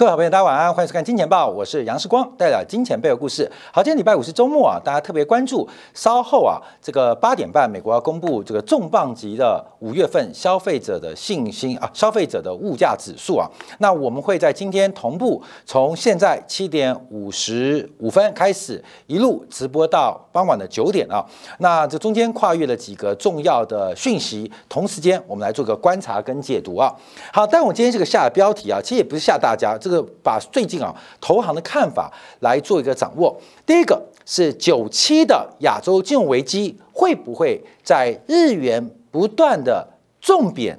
各位好朋友，大家晚安，欢迎收看《金钱报》，我是杨世光，带来金钱背后故事。好，今天礼拜五是周末啊，大家特别关注，稍后啊，这个八点半，美国要公布这个重磅级的五月份消费者的信心啊，消费者的物价指数啊。那我们会在今天同步，从现在七点五十五分开始，一路直播到傍晚的九点啊。那这中间跨越了几个重要的讯息，同时间我们来做个观察跟解读啊。好，但我今天这个下的标题啊，其实也不是吓大家，这个把最近啊投行的看法来做一个掌握。第一个是九七的亚洲金融危机会不会在日元不断的重贬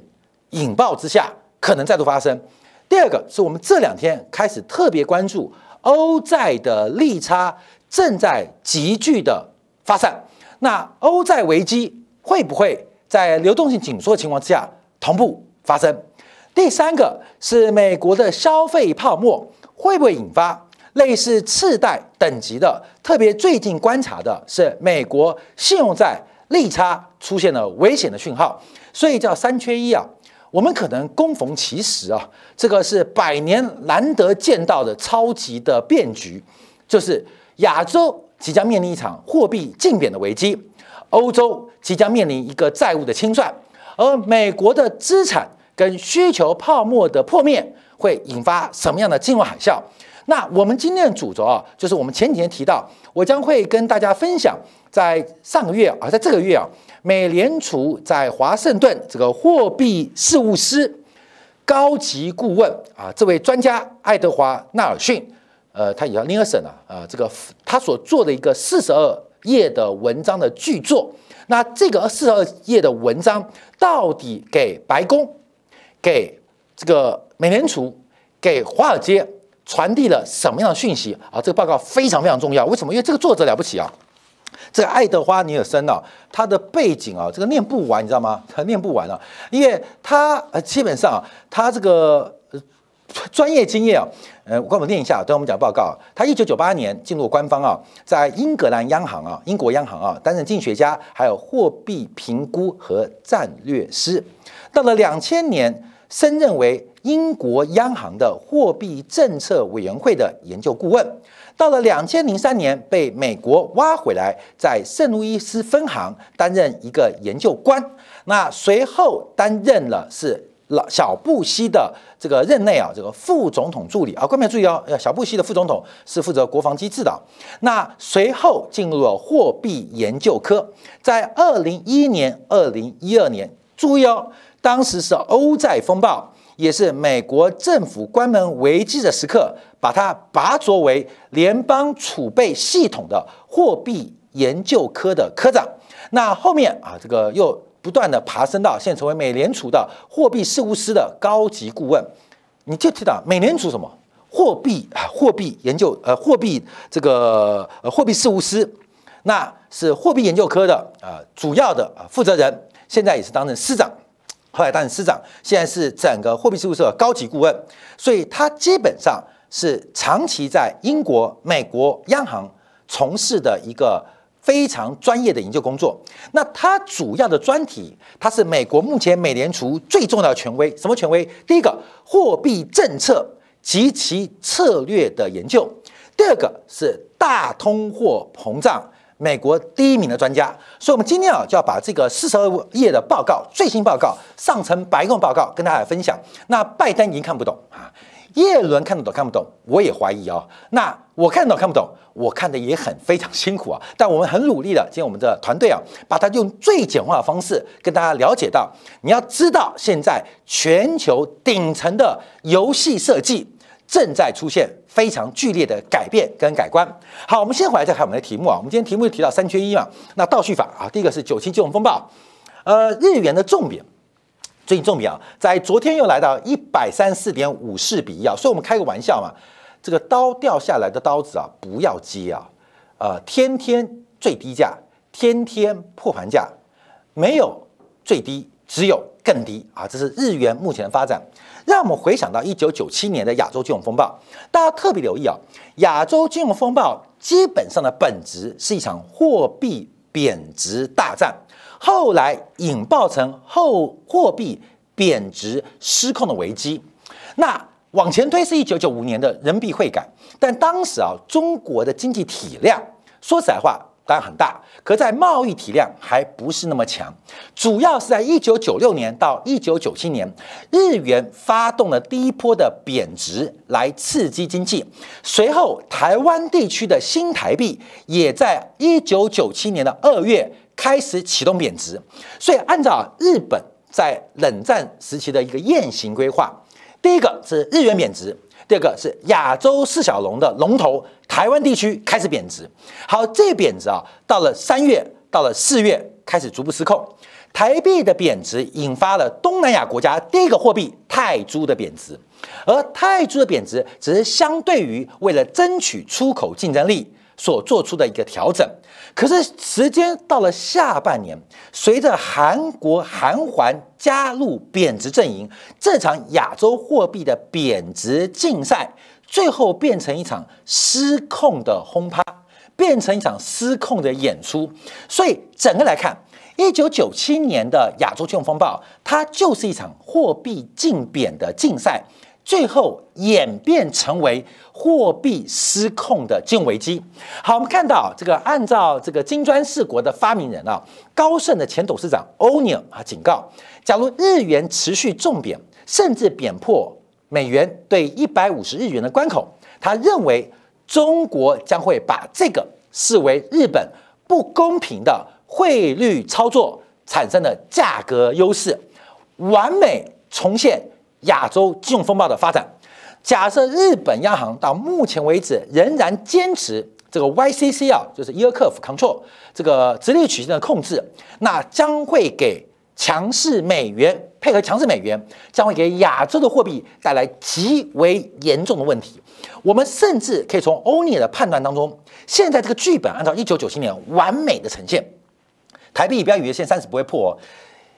引爆之下可能再度发生？第二个是我们这两天开始特别关注欧债的利差正在急剧的发散，那欧债危机会不会在流动性紧缩的情况之下同步发生？第三个是美国的消费泡沫会不会引发类似次贷等级的？特别最近观察的是美国信用债利差出现了危险的讯号，所以叫三缺一啊。我们可能恭逢其时啊，这个是百年难得见到的超级的变局，就是亚洲即将面临一场货币竞贬的危机，欧洲即将面临一个债务的清算，而美国的资产。跟需求泡沫的破灭会引发什么样的金融海啸？那我们今天的主轴啊，就是我们前几天提到，我将会跟大家分享，在上个月啊，在这个月啊，美联储在华盛顿这个货币事务司高级顾问啊，这位专家爱德华纳尔逊，呃，他也叫尼尔森啊，啊，这个他所做的一个四十二页的文章的巨作，那这个四十二页的文章到底给白宫？给这个美联储、给华尔街传递了什么样的讯息啊？这个报告非常非常重要。为什么？因为这个作者了不起啊！这个爱德华尼尔森啊，他的背景啊，这个念不完，你知道吗？他念不完啊，因为他呃，基本上他这个专业经验啊，呃，我跟我们念一下，等我们讲报告。他一九九八年进入官方啊，在英格兰央行啊，英国央行啊，担任经济学家，还有货币评估和战略师。到了两千年。升任为英国央行的货币政策委员会的研究顾问，到了两千零三年被美国挖回来，在圣路易斯分行担任一个研究官。那随后担任了是老小布希的这个任内啊，这个副总统助理啊。各位注意哦，小布希的副总统是负责国防机制的。那随后进入了货币研究科，在二零一一年、二零一二年，注意哦。当时是欧债风暴，也是美国政府关门危机的时刻，把它拔擢为联邦储备系统的货币研究科的科长。那后面啊，这个又不断的爬升到现在成为美联储的货币事务司的高级顾问。你就知道美联储什么货币啊，货币研究呃，货币这个呃，货币事务司，那是货币研究科的啊主要的啊负责人，现在也是担任司长。后来担任司长，现在是整个货币事务所高级顾问，所以他基本上是长期在英国、美国央行从事的一个非常专业的研究工作。那他主要的专题，他是美国目前美联储最重要的权威。什么权威？第一个，货币政策及其策略的研究；第二个是大通货膨胀。美国第一名的专家，所以我们今天啊就要把这个四十二页的报告最新报告上层白宫报告跟大家分享。那拜登已经看不懂啊，耶伦看得懂看不懂，我也怀疑哦。那我看得懂看不懂，我看的也很非常辛苦啊。但我们很努力的，今天我们的团队啊，把它用最简化的方式跟大家了解到。你要知道，现在全球顶层的游戏设计。正在出现非常剧烈的改变跟改观。好，我们先回来再看我们的题目啊。我们今天题目就提到三缺一嘛。那倒叙法啊，第一个是九七金融风暴，呃，日元的重贬，最近重贬啊，在昨天又来到一百三四点五四比一啊。所以我们开个玩笑嘛，这个刀掉下来的刀子啊，不要接啊，呃，天天最低价，天天破盘价，没有最低，只有更低啊。这是日元目前的发展。让我们回想到一九九七年的亚洲金融风暴，大家特别留意啊，亚洲金融风暴基本上的本质是一场货币贬值大战，后来引爆成后货币贬值失控的危机。那往前推是一九九五年的人民币汇改，但当时啊，中国的经济体量，说实在话。当然很大，可在贸易体量还不是那么强。主要是在一九九六年到一九九七年，日元发动了第一波的贬值来刺激经济。随后，台湾地区的新台币也在一九九七年的二月开始启动贬值。所以，按照日本在冷战时期的一个雁行规划，第一个是日元贬值。第二个是亚洲四小龙的龙头台湾地区开始贬值，好，这贬值啊，到了三月，到了四月开始逐步失控，台币的贬值引发了东南亚国家第一个货币泰铢的贬值，而泰铢的贬值只是相对于为了争取出口竞争力。所做出的一个调整，可是时间到了下半年，随着韩国韩环加入贬值阵营，这场亚洲货币的贬值竞赛，最后变成一场失控的轰趴，变成一场失控的演出。所以整个来看，一九九七年的亚洲金融风暴，它就是一场货币竞贬的竞赛。最后演变成为货币失控的金融危机。好，我们看到这个，按照这个金砖四国的发明人啊，高盛的前董事长欧尼尔啊警告，假如日元持续重贬，甚至贬破美元对一百五十日元的关口，他认为中国将会把这个视为日本不公平的汇率操作产生的价格优势，完美重现。亚洲金融风暴的发展，假设日本央行到目前为止仍然坚持这个 YCC 啊，就是 y e l Curve Control 这个直率曲线的控制，那将会给强势美元配合强势美元，将会给亚洲的货币带来极为严重的问题。我们甚至可以从欧尼的判断当中，现在这个剧本按照一九九七年完美的呈现，台币不要以为现在三十不会破，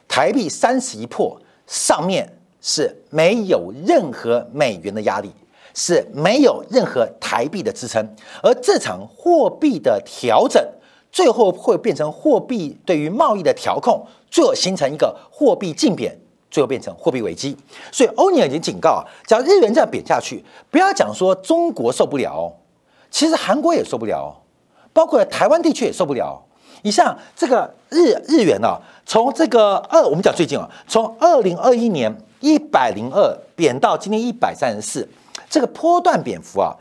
台币三十一破上面。是没有任何美元的压力，是没有任何台币的支撑，而这场货币的调整，最后会变成货币对于贸易的调控，最后形成一个货币竞贬，最后变成货币危机。所以欧尼尔已经警告啊，只要日元这样贬下去，不要讲说中国受不了，其实韩国也受不了，包括台湾地区也受不了。你像这个日日元啊，从这个二，我们讲最近啊，从二零二一年。一百零二贬到今天一百三十四，这个波段贬幅啊，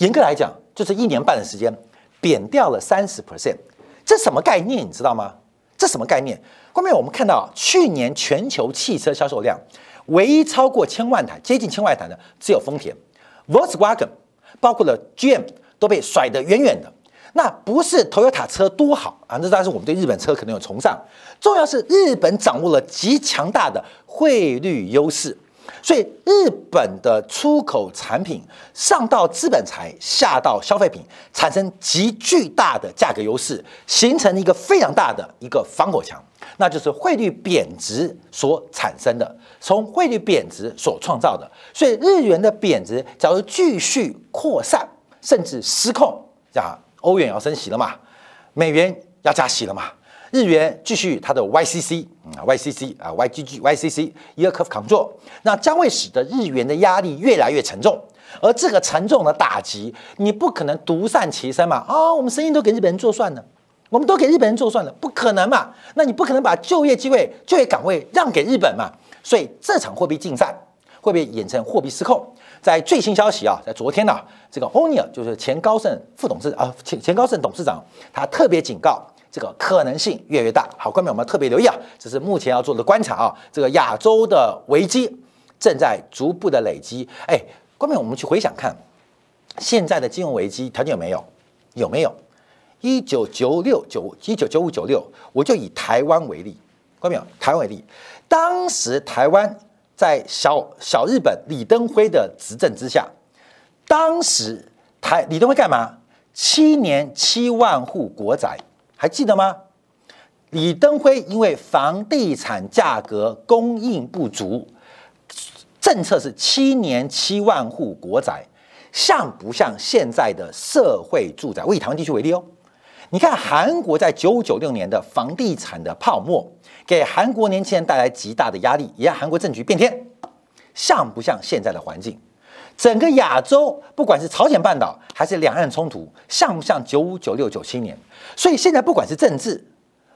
严格来讲就是一年半的时间，贬掉了三十 percent，这什么概念你知道吗？这什么概念？后面我们看到去年全球汽车销售量，唯一超过千万台、接近千万台的只有丰田，Volkswagen，包括了 GM 都被甩得远远的。那不是 Toyota 车多好啊，那当然是我们对日本车可能有崇尚。重要是日本掌握了极强大的汇率优势，所以日本的出口产品上到资本财，下到消费品，产生极巨大的价格优势，形成了一个非常大的一个防火墙，那就是汇率贬值所产生的，从汇率贬值所创造的。所以日元的贬值，假如继续扩散，甚至失控，啊，欧元要升息了嘛，美元要加息了嘛。日元继续它的 YCC 啊 YCC 啊 YGG YCC Yield Curve 扛住那将会使得日元的压力越来越沉重，而这个沉重的打击，你不可能独善其身嘛啊，我们生意都给日本人做算了，我们都给日本人做算了，不可能嘛，那你不可能把就业机会、就业岗位让给日本嘛，所以这场货币竞赛会不会演成货币失控？在最新消息啊，在昨天呢，这个欧尼尔就是前高盛副董事啊前前高盛董事长，他特别警告。这个可能性越来越大。好，观众我们特别留意啊，这是目前要做的观察啊。这个亚洲的危机正在逐步的累积。哎，观众我们去回想看，现在的金融危机条件有没有？有没有？一九九六九一九九五九六，我就以台湾为例，观众台湾为例，当时台湾在小小日本李登辉的执政之下，当时台李登辉干嘛？七年七万户国宅。还记得吗？李登辉因为房地产价格供应不足，政策是七年七万户国宅，像不像现在的社会住宅？我以台湾地区为例哦，你看韩国在九五九六年的房地产的泡沫，给韩国年轻人带来极大的压力，也让韩国政局变天，像不像现在的环境？整个亚洲，不管是朝鲜半岛还是两岸冲突，像不像九五、九六、九七年？所以现在不管是政治，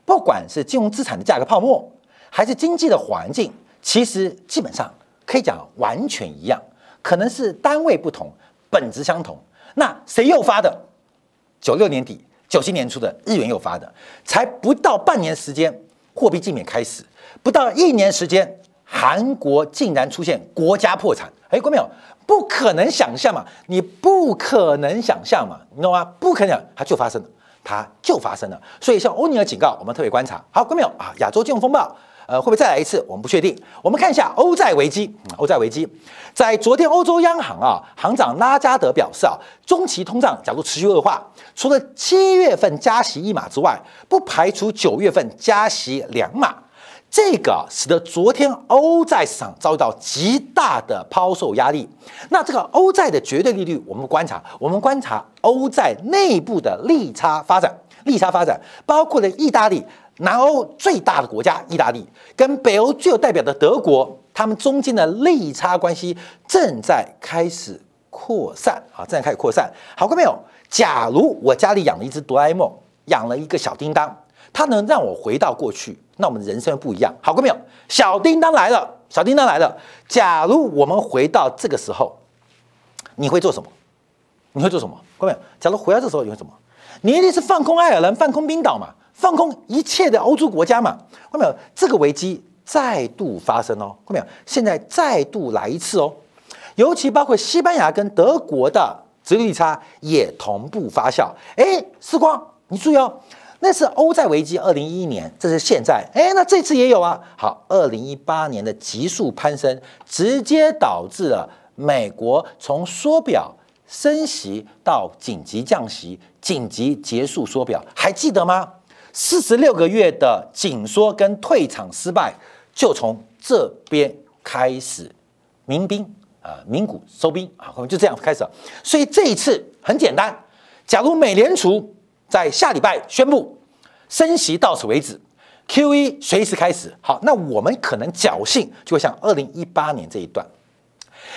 不管是金融资产的价格泡沫，还是经济的环境，其实基本上可以讲完全一样，可能是单位不同，本质相同。那谁诱发的？九六年底、九七年初的日元诱发的，才不到半年时间，货币禁免开始，不到一年时间，韩国竟然出现国家破产。哎，郭淼？不可能想象嘛，你不可能想象嘛，你懂吗？不可能，它就发生了，它就发生了。所以像欧尼尔警告，我们特别观察。好，郭淼啊？亚洲金融风暴，呃，会不会再来一次？我们不确定。我们看一下欧债危机。欧债危机，在昨天欧洲央行啊，行长拉加德表示啊，中期通胀假如持续恶化，除了七月份加息一码之外，不排除九月份加息两码。这个使得昨天欧债市场遭到极大的抛售压力。那这个欧债的绝对利率，我们观察，我们观察欧债内部的利差发展，利差发展包括了意大利，南欧最大的国家意大利，跟北欧最有代表的德国，他们中间的利差关系正在开始扩散啊，正在开始扩散。好过没有？假如我家里养了一只哆啦 A 梦，养了一个小叮当。它能让我回到过去，那我们人生不一样，好过没有？小叮当来了，小叮当来了。假如我们回到这个时候，你会做什么？你会做什么？各位，假如回到这时候，你会什么？你一定是放空爱尔兰，放空冰岛嘛，放空一切的欧洲国家嘛。看没有，这个危机再度发生哦，看没有，现在再度来一次哦，尤其包括西班牙跟德国的殖利率差也同步发酵。哎，时光，你注意哦。那是欧债危机，二零一一年，这是现在，哎，那这次也有啊。好，二零一八年的急速攀升，直接导致了美国从缩表升息到紧急降息，紧急结束缩表，还记得吗？四十六个月的紧缩跟退场失败，就从这边开始，民兵啊，民股收兵啊，就这样开始。所以这一次很简单，假如美联储。在下礼拜宣布升息到此为止，Q E 随时开始。好，那我们可能侥幸就会像二零一八年这一段。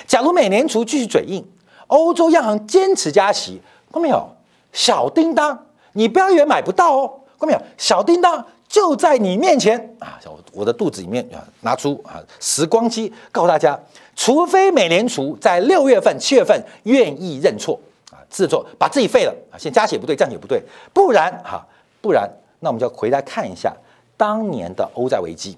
假如美联储继续嘴硬，欧洲央行坚持加息，看到没有？小叮当，你不要以为买不到哦，看到没有？小叮当就在你面前啊！我我的肚子里面啊，拿出啊时光机，告诉大家，除非美联储在六月份、七月份愿意认错啊。制作把自己废了啊！先加写不对，降写不对，不然哈，不然那我们就要回来看一下当年的欧债危机。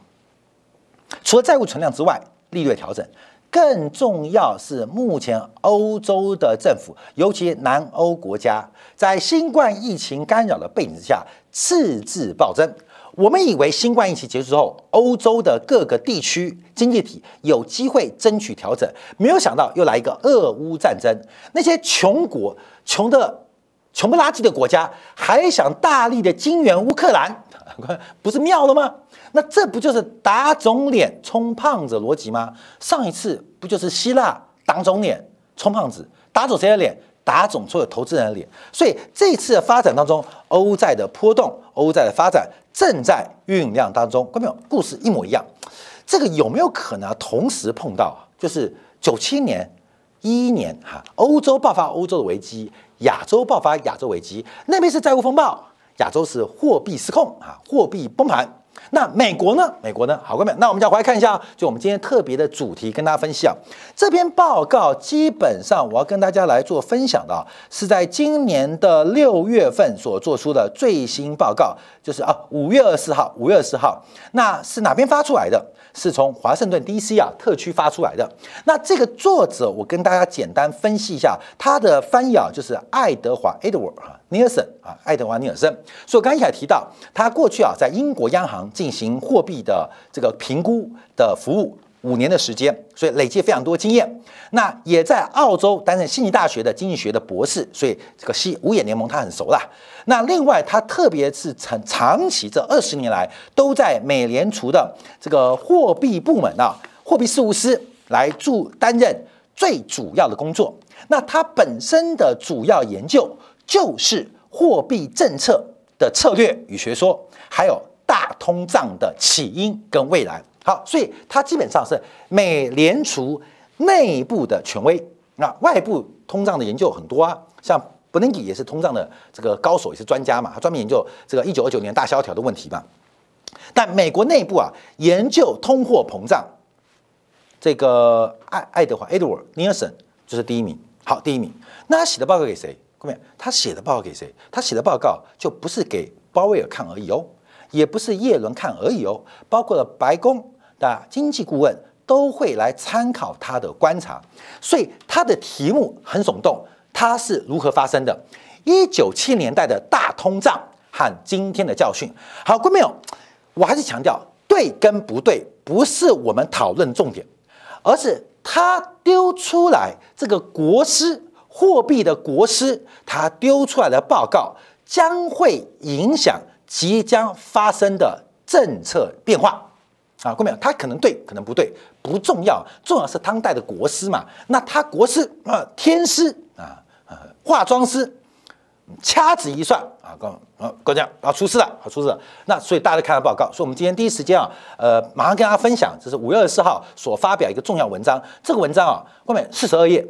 除了债务存量之外，利率调整更重要是目前欧洲的政府，尤其南欧国家，在新冠疫情干扰的背景之下，赤字暴增。我们以为新冠疫情结束之后，欧洲的各个地区经济体有机会争取调整，没有想到又来一个俄乌战争。那些穷国、穷的穷不拉几的国家，还想大力的金援乌克兰，不是妙了吗？那这不就是打肿脸充胖子逻辑吗？上一次不就是希腊打肿脸充胖子，打肿谁的脸？打肿所有投资人的脸。所以这次的发展当中，欧债的波动，欧债的发展。正在酝酿当中，看到没有？故事一模一样。这个有没有可能同时碰到？就是九七年、一一年，哈，欧洲爆发欧洲的危机，亚洲爆发亚洲危机。那边是债务风暴，亚洲是货币失控啊，货币崩盘。那美国呢？美国呢？好，各位，那我们再回来看一下，就我们今天特别的主题，跟大家分享这篇报告。基本上，我要跟大家来做分享的，是在今年的六月份所做出的最新报告，就是啊，五月二十号，五月二十号，那是哪边发出来的？是从华盛顿 D.C. 啊特区发出来的。那这个作者，我跟大家简单分析一下他的翻译啊，就是爱德华 Edward 啊尼尔森啊，爱德华尼尔森。所以刚才提到，他过去啊在英国央行进行货币的这个评估的服务。五年的时间，所以累积非常多经验。那也在澳洲担任悉尼大学的经济学的博士，所以这个西五眼联盟他很熟啦。那另外，他特别是长长期这二十年来都在美联储的这个货币部门啊，货币事务司来驻担任最主要的工作。那他本身的主要研究就是货币政策的策略与学说，还有大通胀的起因跟未来。好，所以它基本上是美联储内部的权威，那外部通胀的研究很多啊，像布林吉也是通胀的这个高手，也是专家嘛，他专门研究这个一九二九年大萧条的问题嘛。但美国内部啊，研究通货膨胀，这个爱爱德华 Edward Nielsen 就是第一名。好，第一名。那他写的报告给谁？各位，他写的报告给谁？他写的报告就不是给鲍威尔看而已哦，也不是耶伦看而已哦，包括了白宫的经济顾问都会来参考他的观察。所以他的题目很耸动，它是如何发生的？一九七年代的大通胀和今天的教训。好，观众朋友？我还是强调，对跟不对不是我们讨论重点，而是他丢出来这个国师货币的国师，他丢出来的报告将会影响即将发生的政策变化啊！各位没有？他可能对，可能不对，不重要，重要是当代的国师嘛。那他国师啊，天师啊，啊，化妆师。掐指一算啊，各啊，各位啊，出事了，好出事了。那所以大家看到报告，所以我们今天第一时间啊，呃，马上跟大家分享，这是五月二十四号所发表一个重要文章。这个文章啊，后面四十二页，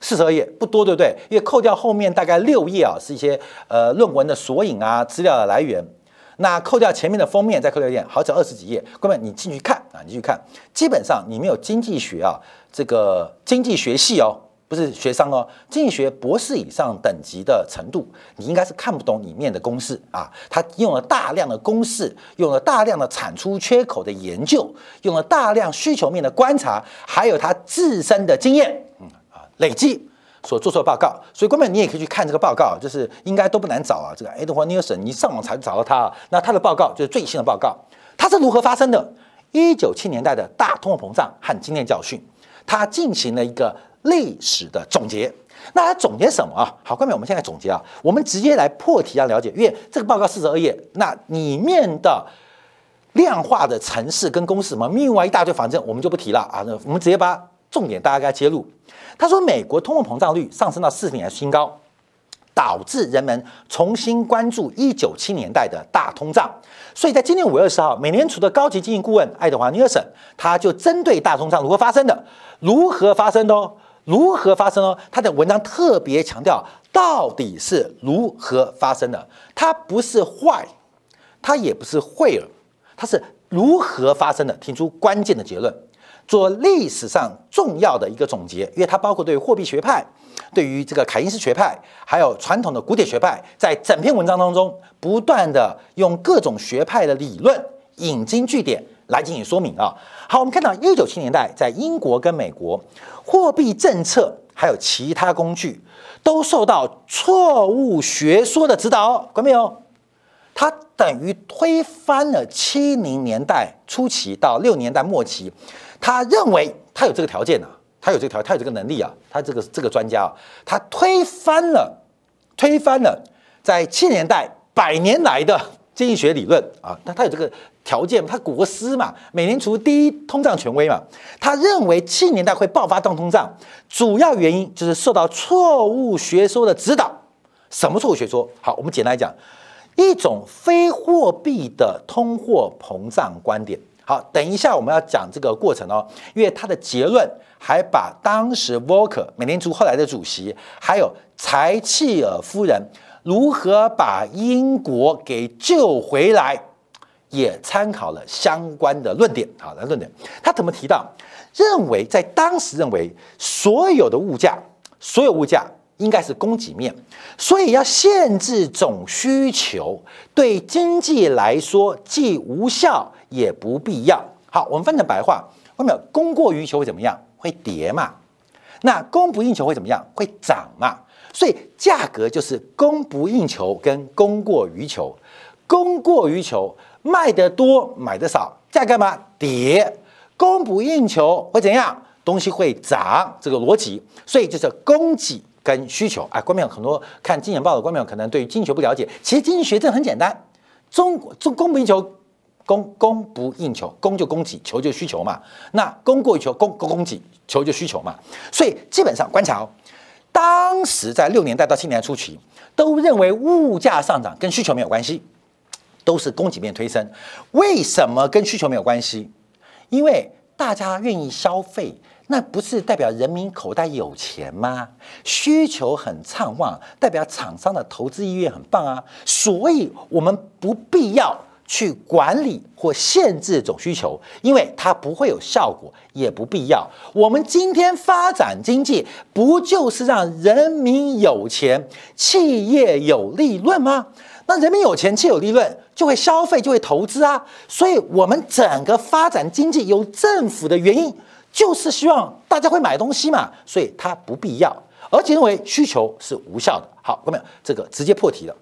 四十二页不多，对不对？因为扣掉后面大概六页啊，是一些呃论文的索引啊，资料的来源。那扣掉前面的封面，再扣掉一点，好，只二十几页。哥们你进去看啊，你去看，基本上你没有经济学啊，这个经济学系哦。不是学商哦，经济学博士以上等级的程度，你应该是看不懂里面的公式啊。他用了大量的公式，用了大量的产出缺口的研究，用了大量需求面的观察，还有他自身的经验，嗯啊，累计所做出的报告。所以，根本你也可以去看这个报告，就是应该都不难找啊。这个 Edward Nielsen，你上网才找到他。那他的报告就是最新的报告，他是如何发生的？一九七年代的大通货膨胀和经验教训，他进行了一个。历史的总结，那它总结什么啊？好，各位，我们现在总结啊，我们直接来破题，啊了解，因为这个报告四十二页，那里面的量化的城市跟公式什么，另外一大堆，反正我们就不提了啊。那我们直接把重点大家给它揭露。他说，美国通货膨胀率上升到四十年新高，导致人们重新关注一九七年代的大通胀。所以在今年五月二十号，美联储的高级经济顾问爱德华尼尔森，他就针对大通胀如何发生的，如何发生的哦。如何发生哦？他的文章特别强调，到底是如何发生的？它不是坏，它也不是会了，它是如何发生的？提出关键的结论，做历史上重要的一个总结，因为它包括对货币学派、对于这个凯因斯学派，还有传统的古典学派，在整篇文章当中，不断的用各种学派的理论引经据典。来进行说明啊！好，我们看到一九七年代，在英国跟美国，货币政策还有其他工具都受到错误学说的指导，看到没有？它等于推翻了七零年代初期到六年代末期，他认为他有这个条件啊，他有这个条，他有这个能力啊，他这个这个专家啊，他推翻了，推翻了在七年代百年来的经济学理论啊，那他有这个。条件，他国师嘛，美联储第一通胀权威嘛，他认为七年代会爆发大通胀，主要原因就是受到错误学说的指导。什么错误学说？好，我们简单来讲，一种非货币的通货膨胀观点。好，等一下我们要讲这个过程哦，因为他的结论还把当时 v o l k e r 美联储后来的主席，还有柴契尔夫人如何把英国给救回来。也参考了相关的论点，好，来论点，他怎么提到？认为在当时认为所有的物价，所有物价应该是供给面，所以要限制总需求，对经济来说既无效也不必要。好，我们翻成白话，后面供过于求会怎么样？会跌嘛？那供不应求会怎么样？会涨嘛？所以价格就是供不应求跟供过于求，供过于求。卖的多，买的少，价格嘛跌，供不应求会怎样？东西会涨，这个逻辑，所以就是供给跟需求。哎，观众很多看《金钱报》的观众可能对经济学不了解，其实经济学这很简单，中中供不应求，供供不应求，供就供给，求就需求嘛。那供过于求，供供供给，求就需求嘛。所以基本上观察，当时在六年代到七年代初期，都认为物价上涨跟需求没有关系。都是供给面推升，为什么跟需求没有关系？因为大家愿意消费，那不是代表人民口袋有钱吗？需求很畅旺，代表厂商的投资意愿很棒啊。所以，我们不必要去管理或限制总需求，因为它不会有效果，也不必要。我们今天发展经济，不就是让人民有钱，企业有利润吗？那人民有钱，企业有利润，就会消费，就会投资啊。所以，我们整个发展经济有政府的原因。就是希望大家会买东西嘛，所以它不必要，而且认为需求是无效的。好，各位，这个直接破题了。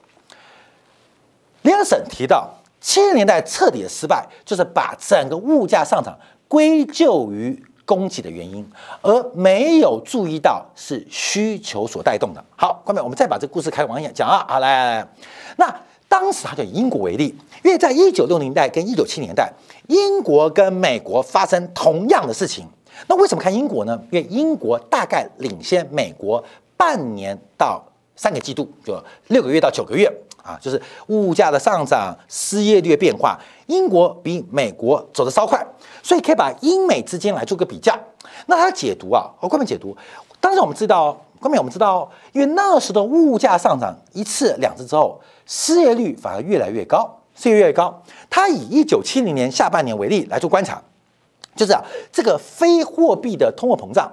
联合省提到，七十年代彻底的失败，就是把整个物价上涨归咎于供给的原因，而没有注意到是需求所带动的。好，各位，我们再把这个故事开往下讲啊。好，来来来，那当时他就以英国为例，因为在一九六零代跟一九七年代，英国跟美国发生同样的事情。那为什么看英国呢？因为英国大概领先美国半年到三个季度，就六个月到九个月啊，就是物价的上涨、失业率的变化，英国比美国走得稍快，所以可以把英美之间来做个比较。那它解读啊，我，关键解读，当然我们知道，关键我们知道，因为那时的物价上涨一次两次之后，失业率反而越来越高，失业越来越高。它以一九七零年下半年为例来做观察。就是啊，这个非货币的通货膨胀，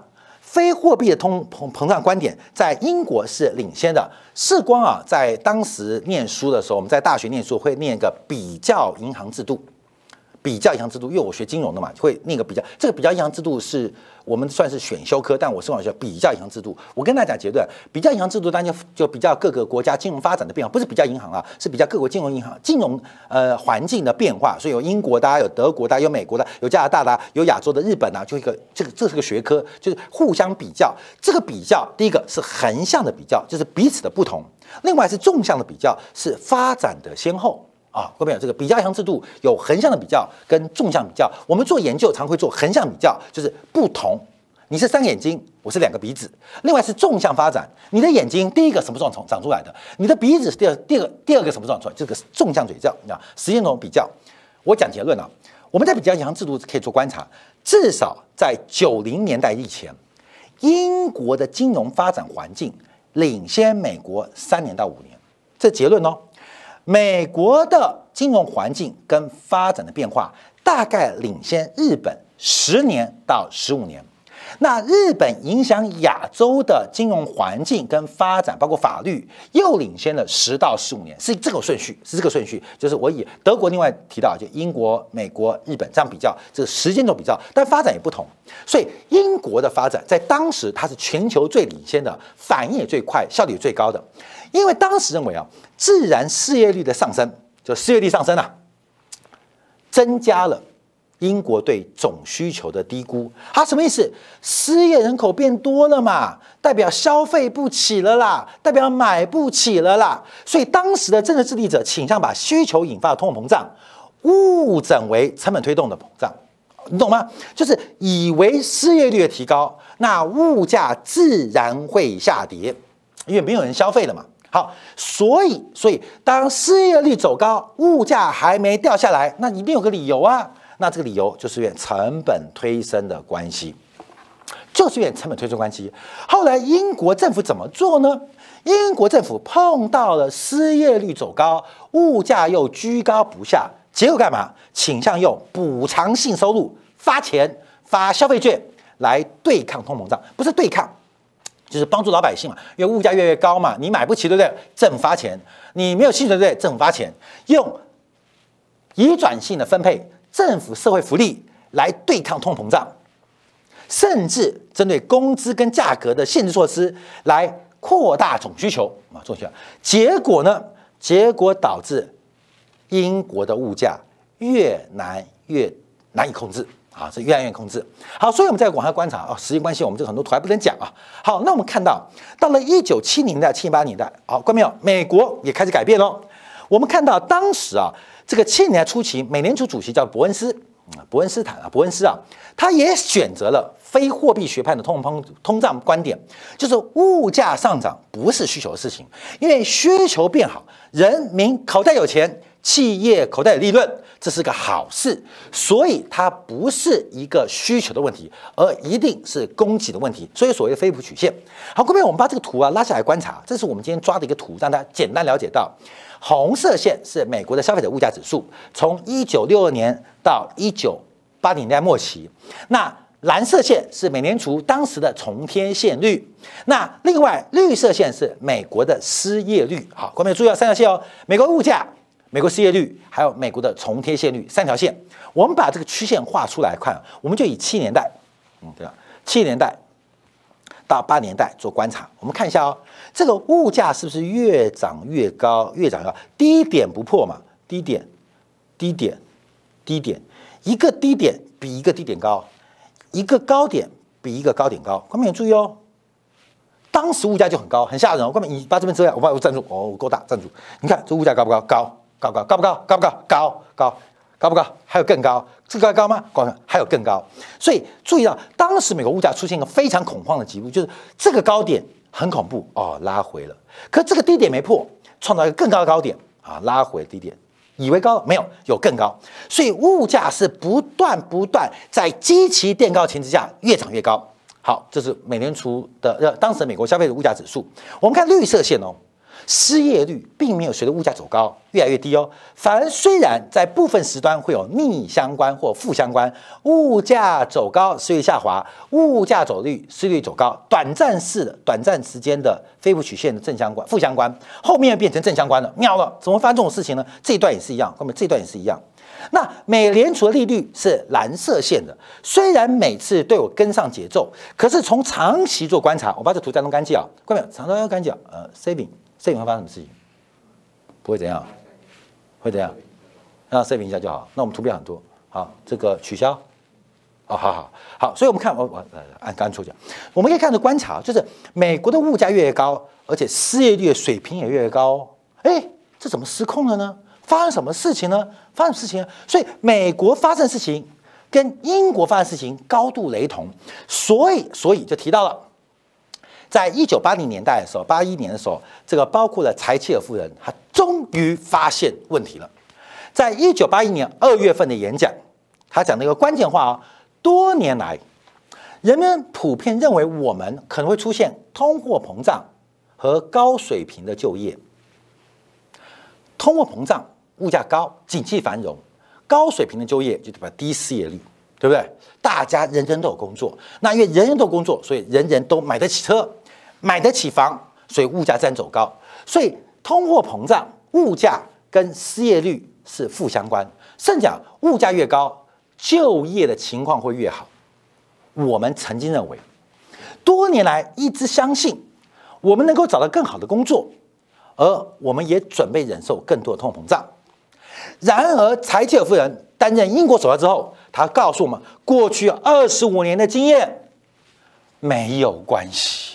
非货币的通膨膨胀观点在英国是领先的。世光啊，在当时念书的时候，我们在大学念书会念一个比较银行制度。比较银行制度，因为我学金融的嘛，会那个比较。这个比较银行制度是我们算是选修科，但我是往学比较银行制度。我跟大家讲结论，比较银行制度，大家就比较各个国家金融发展的变化，不是比较银行啊，是比较各国金融银行金融呃环境的变化。所以有英国的，有德国的，有美国的，有加拿大的，有亚洲的日本啊，就一个这个这是个学科，就是互相比较。这个比较，第一个是横向的比较，就是彼此的不同；另外是纵向的比较，是发展的先后。啊，后面有这个比较强制度，有横向的比较跟纵向比较。我们做研究常会做横向比较，就是不同。你是三个眼睛，我是两个鼻子。另外是纵向发展，你的眼睛第一个什么状从长出来的？你的鼻子是第二第二个第二个什么时候长出来？这个是纵向比较，你知道时间中比较。我讲结论啊，我们在比较银行制度可以做观察，至少在九零年代以前，英国的金融发展环境领先美国三年到五年。这结论哦。美国的金融环境跟发展的变化，大概领先日本十年到十五年。那日本影响亚洲的金融环境跟发展，包括法律，又领先了十到十五年，是这个顺序，是这个顺序。就是我以德国另外提到，就英国、美国、日本这样比较，这个时间轴比较，但发展也不同。所以英国的发展在当时它是全球最领先的，反应也最快，效率也最高的。因为当时认为啊，自然失业率的上升，就失业率上升啊，增加了英国对总需求的低估。它什么意思？失业人口变多了嘛，代表消费不起了啦，代表买不起了啦。所以当时的政治制定者倾向把需求引发的通货膨胀误诊为成本推动的膨胀，你懂吗？就是以为失业率的提高，那物价自然会下跌，因为没有人消费了嘛。好，所以，所以当失业率走高，物价还没掉下来，那一定有个理由啊。那这个理由就是因为成本推升的关系，就是因为成本推升关系。后来英国政府怎么做呢？英国政府碰到了失业率走高，物价又居高不下，结果干嘛？倾向用补偿性收入发钱、发消费券来对抗通膨胀，不是对抗。就是帮助老百姓嘛，因为物价越来越高嘛，你买不起对不对？政府发钱，你没有薪水对不对？政府发钱，用移转性的分配政府社会福利来对抗通膨胀，甚至针对工资跟价格的限制措施来扩大总需求啊，总需求。结果呢？结果导致英国的物价越难越难以控制。啊，是越来越控制。好，所以我们在往下观察啊，时间关系，我们这个很多图还不能讲啊。好，那我们看到到了一九七零年代、七八年代，好，关没有？美国也开始改变喽。我们看到当时啊，这个七零年代初期，美联储主席叫伯恩斯，伯恩斯坦啊，伯恩斯啊，他也选择了非货币学派的通膨通胀观点，就是物价上涨不是需求的事情，因为需求变好，人民口袋有钱。企业口袋利润，这是个好事，所以它不是一个需求的问题，而一定是供给的问题。所以所谓的菲普曲线。好，各位，我们把这个图啊拉下来观察，这是我们今天抓的一个图，让大家简单了解到，红色线是美国的消费者物价指数，从一九六二年到一九八零年代末期，那。蓝色线是美联储当时的重贴现率，那另外绿色线是美国的失业率。好，各位注意到三条线哦，美国物价、美国失业率，还有美国的重贴现率三条线。我们把这个曲线画出来看，我们就以七年代，嗯，对吧？七年代到八年代做观察，我们看一下哦，这个物价是不是越涨越高，越涨越高，低点不破嘛？低点，低点，低点，一个低点比一个低点高。一个高点比一个高点高，观众注意哦。当时物价就很高，很吓人。观众，你把这边遮下，我把我站住，哦，够大，站住。你看这物价高不高？高，高高，高不高？高不高？高高，高不高？还有更高？这个高吗？高，还有更高。所以注意到，当时美国物价出现一个非常恐慌的局部，就是这个高点很恐怖哦，拉回了。可这个低点没破，创造一个更高的高点啊，拉回低点。以为高没有有更高，所以物价是不断不断在极其垫高情之下越涨越高。好，这是美联储的呃当时美国消费者物价指数。我们看绿色线哦。失业率并没有随着物价走高越来越低哦，反而虽然在部分时端会有逆相关或负相关，物价走高失业下滑，物价走率失业率走高，短暂式的短暂时间的非负曲线的正相关负相关，后面变成正相关了，妙了，怎么发生这种事情呢？这一段也是一样，后面这一段也是一样。那美联储的利率是蓝色线的，虽然每次都有跟上节奏，可是从长期做观察，我把这图再弄干净啊，各位长要干净呃，saving。摄影会发生什么事情？不会怎样，会怎样？让摄影一下就好。那我们图片很多，好，这个取消。哦，好好好。所以我们看，我我按刚抽奖，我们可以看到观察，就是美国的物价越高，而且失业率的水平也越高。哎，这怎么失控了呢？发生什么事情呢？发生事情？所以美国发生事情跟英国发生事情高度雷同，所以所以就提到了。在一九八零年代的时候，八一年的时候，这个包括了柴契尔夫人，她终于发现问题了。在一九八一年二月份的演讲，他讲了一个关键话啊：多年来，人们普遍认为我们可能会出现通货膨胀和高水平的就业。通货膨胀，物价高，景气繁荣，高水平的就业就代表低失业率。对不对？大家人人都有工作，那因为人人都工作，所以人人都买得起车，买得起房，所以物价自然走高。所以通货膨胀、物价跟失业率是负相关。甚至讲，物价越高，就业的情况会越好。我们曾经认为，多年来一直相信，我们能够找到更好的工作，而我们也准备忍受更多的通货膨胀。然而，柴契尔夫人。担任英国首相之后，他告诉我们，过去二十五年的经验没有关系，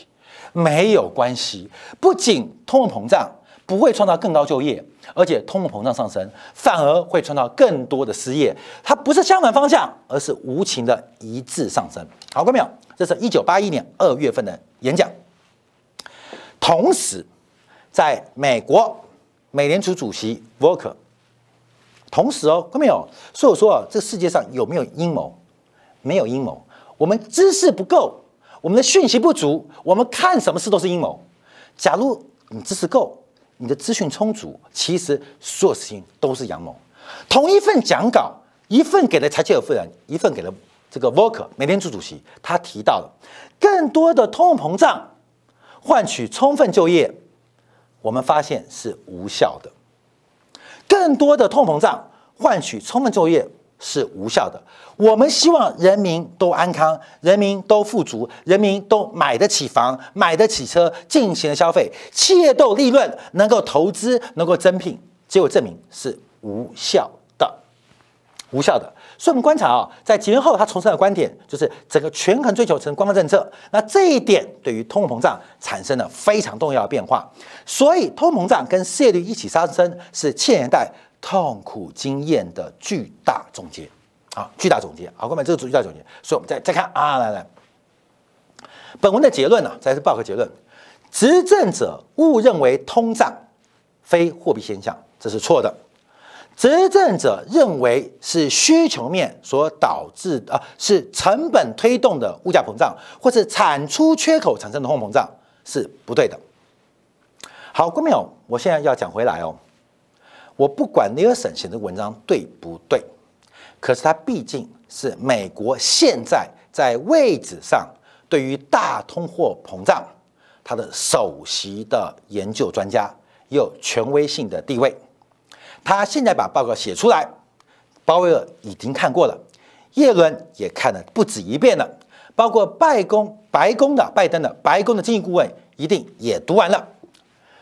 没有关系。不仅通货膨胀不会创造更高就业，而且通货膨胀上升反而会创造更多的失业。它不是相反方向，而是无情的一致上升。好，看到没有？这是一九八一年二月份的演讲。同时，在美国，美联储主席沃克。同时哦，看到没有？所以我说啊，这世界上有没有阴谋？没有阴谋。我们知识不够，我们的讯息不足，我们看什么事都是阴谋。假如你知识够，你的资讯充足，其实所有事情都是阳谋。同一份讲稿，一份给了柴契尔夫人，一份给了这个沃克美联储主席，他提到了更多的通货膨胀换取充分就业，我们发现是无效的。更多的通膨胀换取充分就业是无效的。我们希望人民都安康，人民都富足，人民都买得起房、买得起车，进行了消费，企业都有利润，能够投资，能够增聘，结果证明是无效的，无效的。所以，我们观察啊，在几年后，他重申的观点就是整个权衡追求成官方政策。那这一点对于通货膨胀产生了非常重要的变化。所以，通货膨胀跟失业率一起上升，是千年代痛苦经验的巨大总结啊，巨大总结。好，各位这个巨大总结。所以，我们再再看啊，来来，本文的结论呢，再是报告结论：执政者误认为通胀非货币现象，这是错的。执政者认为是需求面所导致啊，是成本推动的物价膨胀，或是产出缺口产生的通货膨胀是不对的。好，观众朋友，我现在要讲回来哦。我不管尼尔森写的文章对不对，可是他毕竟是美国现在在位置上对于大通货膨胀他的首席的研究专家，有权威性的地位。他现在把报告写出来，鲍威尔已经看过了，耶伦也看了不止一遍了，包括拜公白宫的拜登的白宫的经济顾问一定也读完了。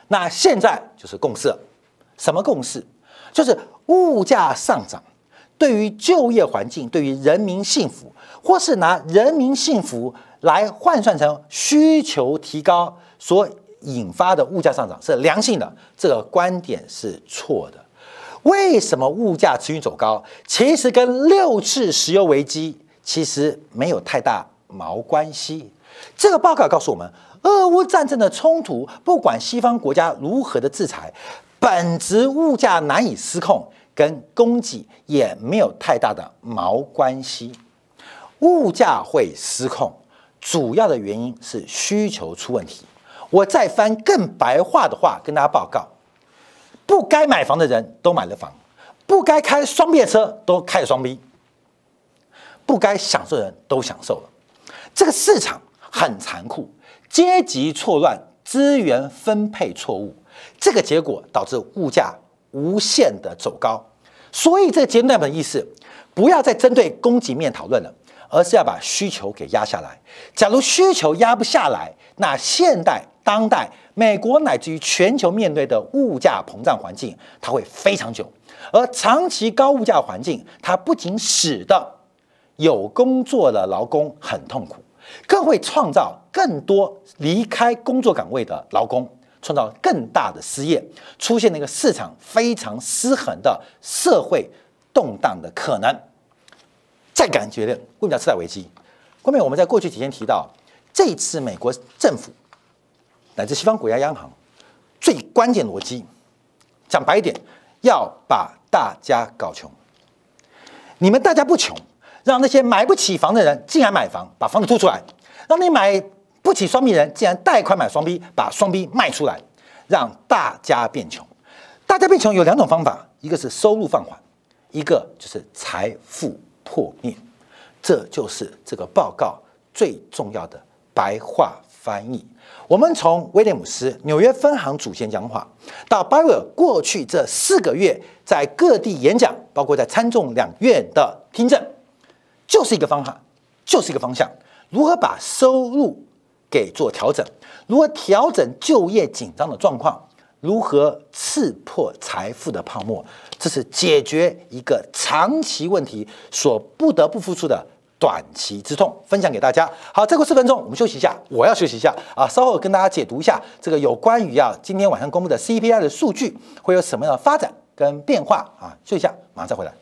那现在就是共识，什么共识？就是物价上涨对于就业环境、对于人民幸福，或是拿人民幸福来换算成需求提高所引发的物价上涨是良性的，这个观点是错的。为什么物价持续走高？其实跟六次石油危机其实没有太大毛关系。这个报告告诉我们。俄乌战争的冲突，不管西方国家如何的制裁，本质物价难以失控，跟供给也没有太大的毛关系。物价会失控，主要的原因是需求出问题。我再翻更白话的话跟大家报告：不该买房的人都买了房，不该开双 B 车都开了双 B，不该享受的人都享受了。这个市场很残酷。阶级错乱，资源分配错误，这个结果导致物价无限的走高。所以这个阶段的意思，不要再针对供给面讨论了，而是要把需求给压下来。假如需求压不下来，那现代当代美国乃至于全球面对的物价膨胀环境，它会非常久。而长期高物价环境，它不仅使得有工作的劳工很痛苦。更会创造更多离开工作岗位的劳工，创造更大的失业，出现了一个市场非常失衡的社会动荡的可能。再感觉的物价次贷危机，后面我们在过去几天提到，这次美国政府乃至西方国家央行最关键逻辑，讲白一点，要把大家搞穷。你们大家不穷。让那些买不起房的人竟然买房，把房子租出来；让你买不起双币人竟然贷款买双币，把双币卖出来，让大家变穷。大家变穷有两种方法，一个是收入放缓，一个就是财富破灭。这就是这个报告最重要的白话翻译。我们从威廉姆斯纽约分行主席讲话，到巴威尔过去这四个月在各地演讲，包括在参众两院的听证。就是一个方法，就是一个方向。如何把收入给做调整？如何调整就业紧张的状况？如何刺破财富的泡沫？这是解决一个长期问题所不得不付出的短期之痛。分享给大家。好，再过四分钟，我们休息一下。我要休息一下啊！稍后跟大家解读一下这个有关于啊今天晚上公布的 CPI 的数据会有什么样的发展跟变化啊？休息一下，马上再回来。